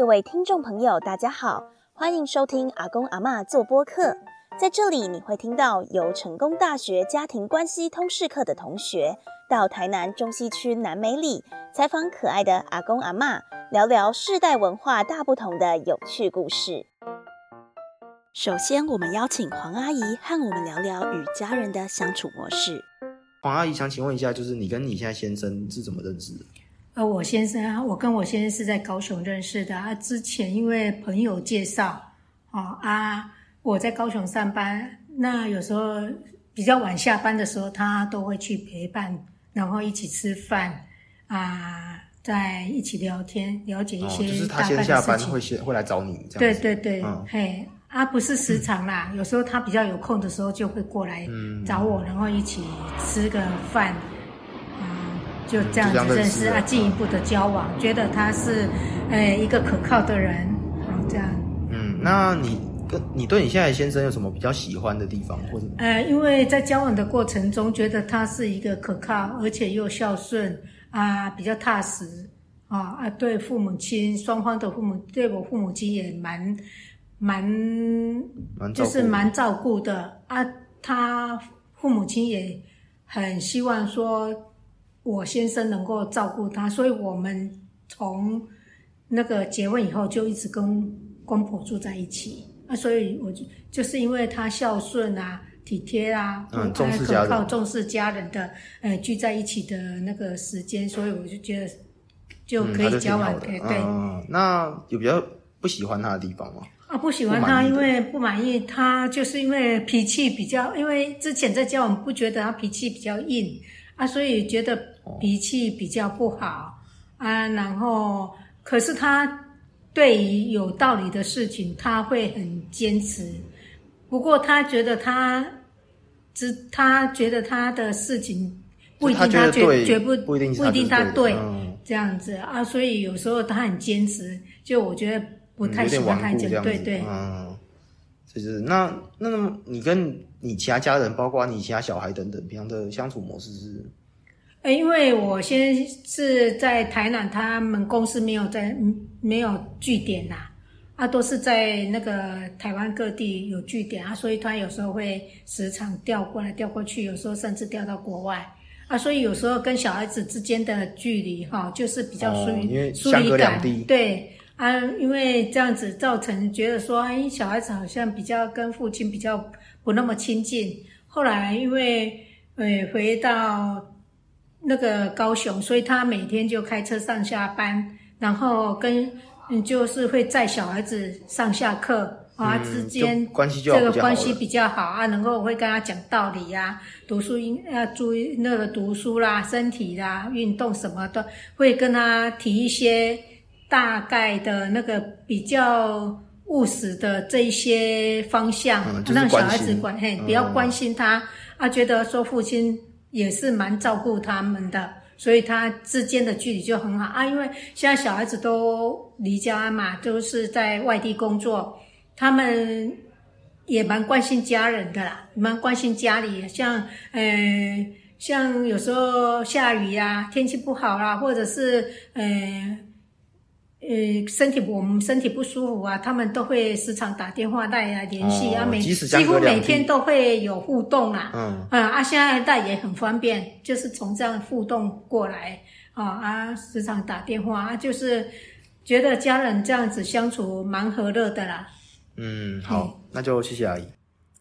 各位听众朋友，大家好，欢迎收听阿公阿嬷做播客。在这里，你会听到由成功大学家庭关系通识课的同学到台南中西区南美里采访可爱的阿公阿嬷，聊聊世代文化大不同的有趣故事。首先，我们邀请黄阿姨和我们聊聊与家人的相处模式。黄阿姨想请问一下，就是你跟你现在先生是怎么认识的？呃，我先生啊，我跟我先生是在高雄认识的啊。之前因为朋友介绍，哦啊，我在高雄上班，那有时候比较晚下班的时候，他都会去陪伴，然后一起吃饭啊，在一起聊天，了解一些就是他下班会先会来找你，这对样对。对对，嗯嘿啊，不是时常啦，有时候他比较有空的时候就会过来嗯找我，然后一起吃个饭，啊、就这样子认认识啊，进一步的交往，觉得他是呃一个可靠的人，好，这样。嗯，那你跟你对你现在的先生有什么比较喜欢的地方，或者呃，因为在交往的过程中，觉得他是一个可靠，而且又孝顺啊，比较踏实啊啊，对父母亲双方的父母，对我父母亲也蛮蛮就是蛮照顾的啊。他父母亲也很希望说我先生能够照顾他，所以我们从那个结婚以后就一直跟公婆住在一起啊，所以我就就是因为他孝顺啊、体贴啊，嗯还重视家人可靠、重视家人的呃聚在一起的那个时间，所以我就觉得就可以交往，对对。嗯，那有比较不喜欢他的地方吗？啊，不喜欢他，因为不满意他，就是因为脾气比较，因为之前在交往不觉得他脾气比较硬啊，所以觉得脾气比较不好啊。然后，可是他对于有道理的事情，他会很坚持。不过他觉得他只他觉得他的事情不一定他绝绝不不一定不一定他对这样子啊，所以有时候他很坚持，就我觉得不太喜欢他讲，对对。嗯，就是那那么你跟你其他家人，包括你其他小孩等等，平常的相处模式是？呃，因为我先是在台南，他们公司没有在嗯没有据点呐、啊，都是在那个台湾各地有据点啊，所以他有时候会时常调过来调过去，有时候甚至调到国外啊，所以有时候跟小孩子之间的距离哈、就是比较疏哦因为疏相离感隔两地，对啊，因为这样子造成觉得说，哎，小孩子好像比较跟父亲比较不那么亲近。后来因为呃回到那个高雄，所以他每天就开车上下班，然后跟嗯就是会载小孩子上下课啊、嗯之间就关系就这个关系比较好啊，能够会跟他讲道理呀、读书应要注意那个读书啦、身体啦、运动什么的，会跟他提一些大概的那个比较务实的这一些方向，嗯就是让小孩子管嘿嗯比较关心他、啊，觉得说父亲也是蛮照顾他们的。所以他之间的距离就很好啊，因为现在小孩子都离家嘛，都是在外地工作，他们也蛮关心家人的啦，蛮关心家里，像呃，像有时候下雨呀、天气不好啦，或者是呃呃身体我们身体不舒服啊，他们都会时常打电话来啊联系、哦啊，每几乎每天都会有互动啦。嗯，啊啊，现在带也很方便，就是从这样互动过来啊啊，时常打电话啊，就是觉得家人这样子相处蛮和乐的啦。嗯，好，那就谢谢阿姨。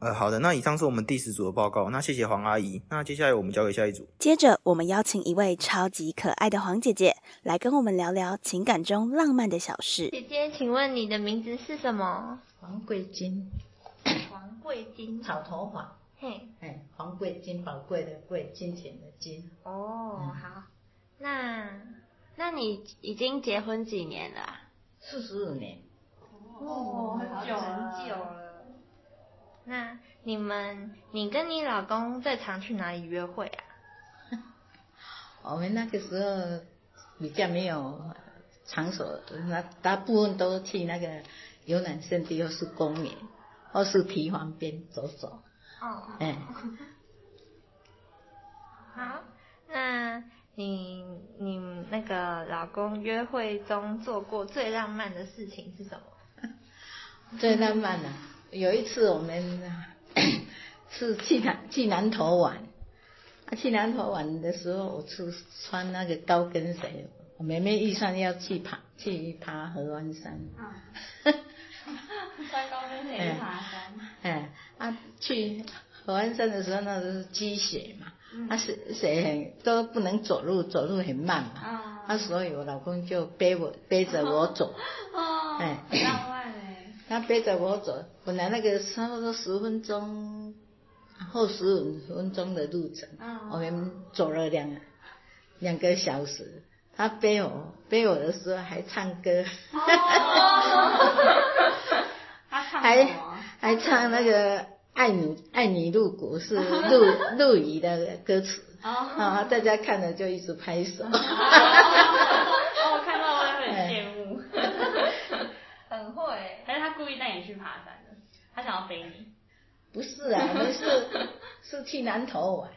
呃，好的，那以上是我们第十组的报告，那谢谢黄阿姨。那接下来我们交给下一组。接着，我们邀请一位超级可爱的黄姐姐来跟我们聊聊情感中浪漫的小事。姐姐，请问你的名字是什么？黄桂金，黄桂金。草头黄，嘿，哎，黄桂金，宝贵的贵，金钱的金，哦，好。那那你已经结婚几年了啊？四十五年，哦，很久很久了。那你们，你跟你老公最常去哪里约会啊？我们那个时候比较没有场所，那大部分都去那个游览胜地，或是公园，或是皮房边走走，哦，哎，好。那你你那个老公约会中做过最浪漫的事情是什么？最浪漫的，有一次我们 是去南去南头玩，啊，去南头玩的时候，我是穿那个高跟鞋，我妹妹预算要去爬去爬合湾山，啊。穿高跟鞋去爬山，哎，啊，去合湾山的时候，那都是积雪嘛，啊，是雪很都不能走路，走路很慢嘛，啊，所以我老公就背我背着我走，哦，哎。浪漫。哎，他背着我走，本来那个差不多十分钟，后十五分钟的路程，我们走了两两个小时。他背我背我的时候还唱歌，还还唱那个爱你爱你入骨是陆 陆羽的歌词，啊，大家看了就一直拍手。哦，我看到我也很羡慕，很会，还是他故意带你去爬山的？他想要背你？不是啊，我们是 是去南头玩，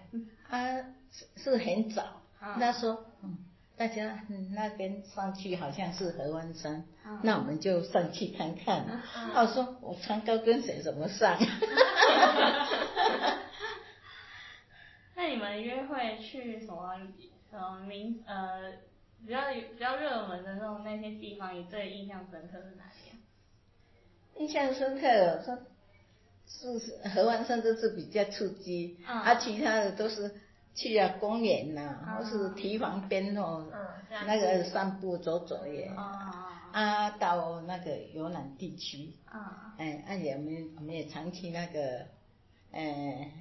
啊是是很早，他说嗯。大家那边上去好像是合湾山，那我们就上去看看。他说我穿高跟鞋怎么上？那你们约会去什么什么名呃比较比较热门的那种那些地方，你最印象深刻是哪里啊？印象深刻，说是河湾山都是比较刺激，啊，其他的都是。去啊公园呐，或是堤防边哦，那个散步走走也，啊到那个游览地区，哎，而且我们我们也常去那个，呃，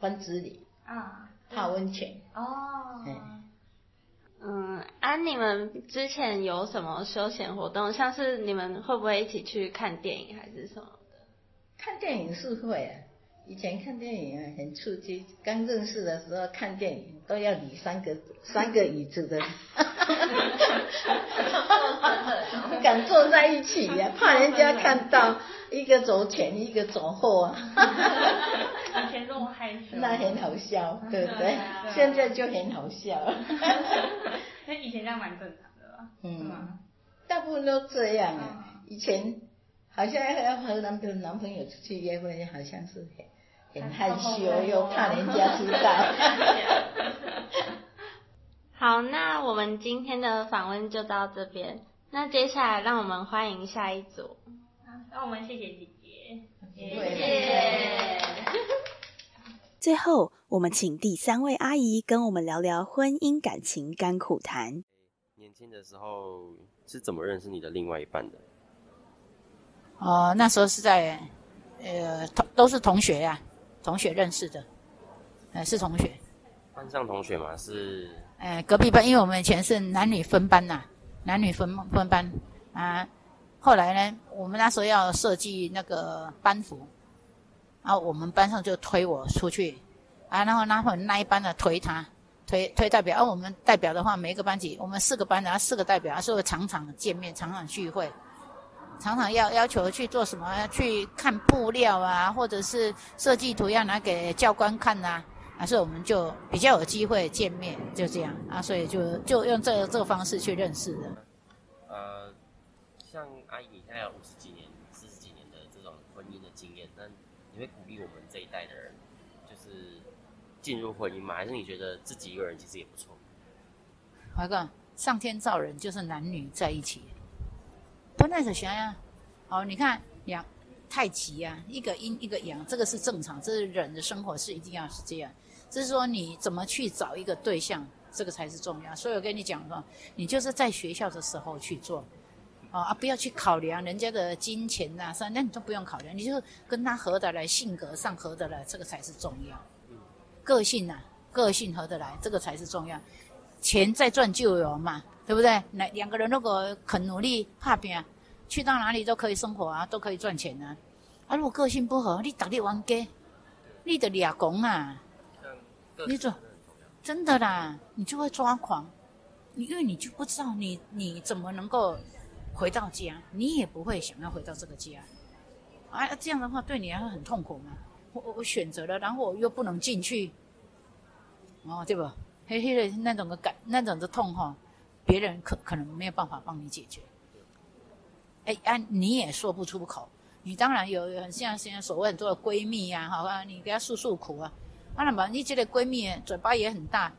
关子里，啊，泡温泉。哦。你们之前有什么休闲活动？像是你们会不会一起去看电影还是什么的？看电影是会啊。以前看电影啊，很刺激。刚认识的时候看电影都要理三个 三个椅子的，不敢坐在一起呀，怕人家看到一个走前一个走后啊。以前那么害羞，那很好笑，对不对？现在就很好笑。那以前这样蛮正常的吧？嗯，大部分都这样啊。以前好像要和男朋友男朋友出去约会，好像是很。很害羞，又怕人家知道。好，那我们今天的访问就到这边。那接下来，让我们欢迎下一组。那我们谢谢姐姐，谢谢。最后，我们请第三位阿姨跟我们聊聊婚姻感情甘苦谈。年轻的时候是怎么认识你的另外一半的？哦，那时候是在呃同都是同学呀。同学认识的，呃，是同学，班上同学嘛，是，呃，隔壁班，因为我们以前是男女分班呐，男女分分班啊。后来呢，我们那时候要设计那个班服，然后我们班上就推我出去，啊，然后然后那一班的推他，推推代表，而我们代表的话，每一个班级，我们四个班，然后四个代表，所以常常见面，常常聚会。常常要要求去做什么？去看布料啊，或者是设计图要拿给教官看呐，啊，所以我们就比较有机会见面，就这样啊，所以就就用这这个方式去认识的。呃，像阿姨，你现在有五十几年、四十几年的这种婚姻的经验，那你会鼓励我们这一代的，进入婚姻吗？还是你觉得自己一个人其实也不错？华哥，上天造人就是男女在一起。不那是想呀，好，你看两太极啊，一个阴一个阳，这个是正常，这是人的生活是一定要是这样。只是说你怎么去找一个对象，这个才是重要。所以我跟你讲说，你就是在学校的时候去做，啊，不要去考量人家的金钱呐，啥，那你都不用考量，你就跟他合得来，性格上合得来，这个才是重要。个性呐，个性合得来，这个才是重要。钱再赚就有嘛。对不对？那两个人如果肯努力、怕拼，去到哪里都可以生活啊，都可以赚钱啊。啊，如果个性不合，你打你玩家，你的俩公啊，你做真的啦，你就会抓狂。你因为你就不知道你你怎么能够回到家，你也不会想要回到这个家。啊，这样的话对你还会很痛苦嘛。我我选择了，然后我又不能进去，哦，对吧？黑黑的那种的感，那种的痛哈。别人可可能没有办法帮你解决。哎，啊，你也说不出口。你当然有很像现在所谓很多的闺蜜呀，好啊，你给她诉诉苦啊。啊，那么你觉得闺蜜嘴巴也很大，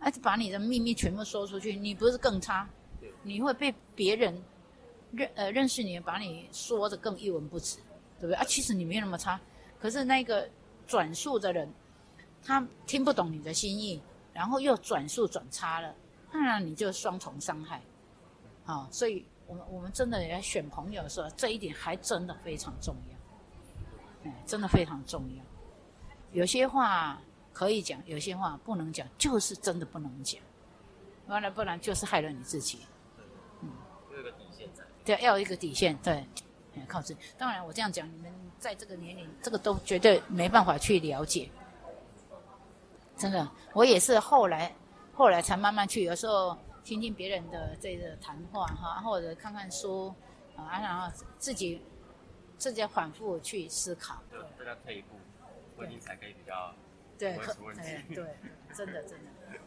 啊，把你的秘密全部说出去，你不是更差？你会被别人认呃认识你，把你说的更一文不值，对不对啊？其实你没有那么差，可是那个转述的人，他听不懂你的心意，然后又转述转差了，那你就双重伤害。好，所以。我们我们真的要选朋友的时候，这一点还真的非常重要，哎，真的非常重要。有些话可以讲，有些话不能讲，就是真的不能讲。完了，不然就是害了你自己。嗯，有一个底线在。对，要有一个底线，对，靠自己。当然，我这样讲，你们在这个年龄，这个都绝对没办法去了解。真的，我也是后来后来才慢慢去，有时候。听听别人的这个谈话哈，或者看看书啊，然后自己自己反复去思考。对，这叫退一步，问题才可以比较对，对对，真的真的。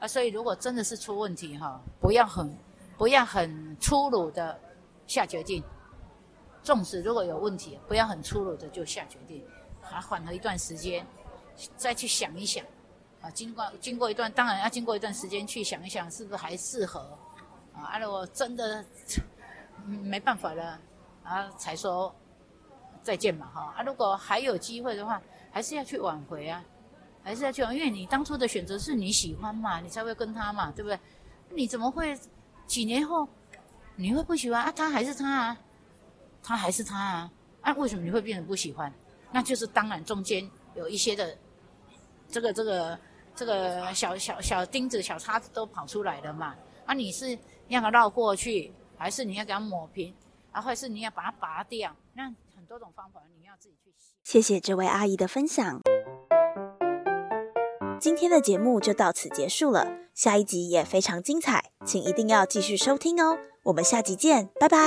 啊，所以如果真的是出问题哈，不要很不要很粗鲁的下决定。纵使如果有问题，不要很粗鲁的就下决定，啊，缓和一段时间，再去想一想。啊，经过经过一段，当然要经过一段时间去想一想，是不是还适合啊？啊，如果真的没办法了，啊，才说再见嘛，哈！啊，如果还有机会的话，还是要去挽回啊，还是要去，因为你当初的选择是你喜欢嘛，你才会跟他嘛，对不对？你怎么会几年后你会不喜欢啊？他还是他啊，他还是他啊？啊，为什么你会变得不喜欢？那就是当然中间有一些的这个这个。这个小小小钉子、小叉子都跑出来了嘛？啊，你是让它绕过去，还是你要给它抹平？啊，或是你要把它拔掉？那很多种方法，你要自己去谢谢这位阿姨的分享。今天的节目就到此结束了，下一集也非常精彩，请一定要继续收听哦。我们下集见，拜拜。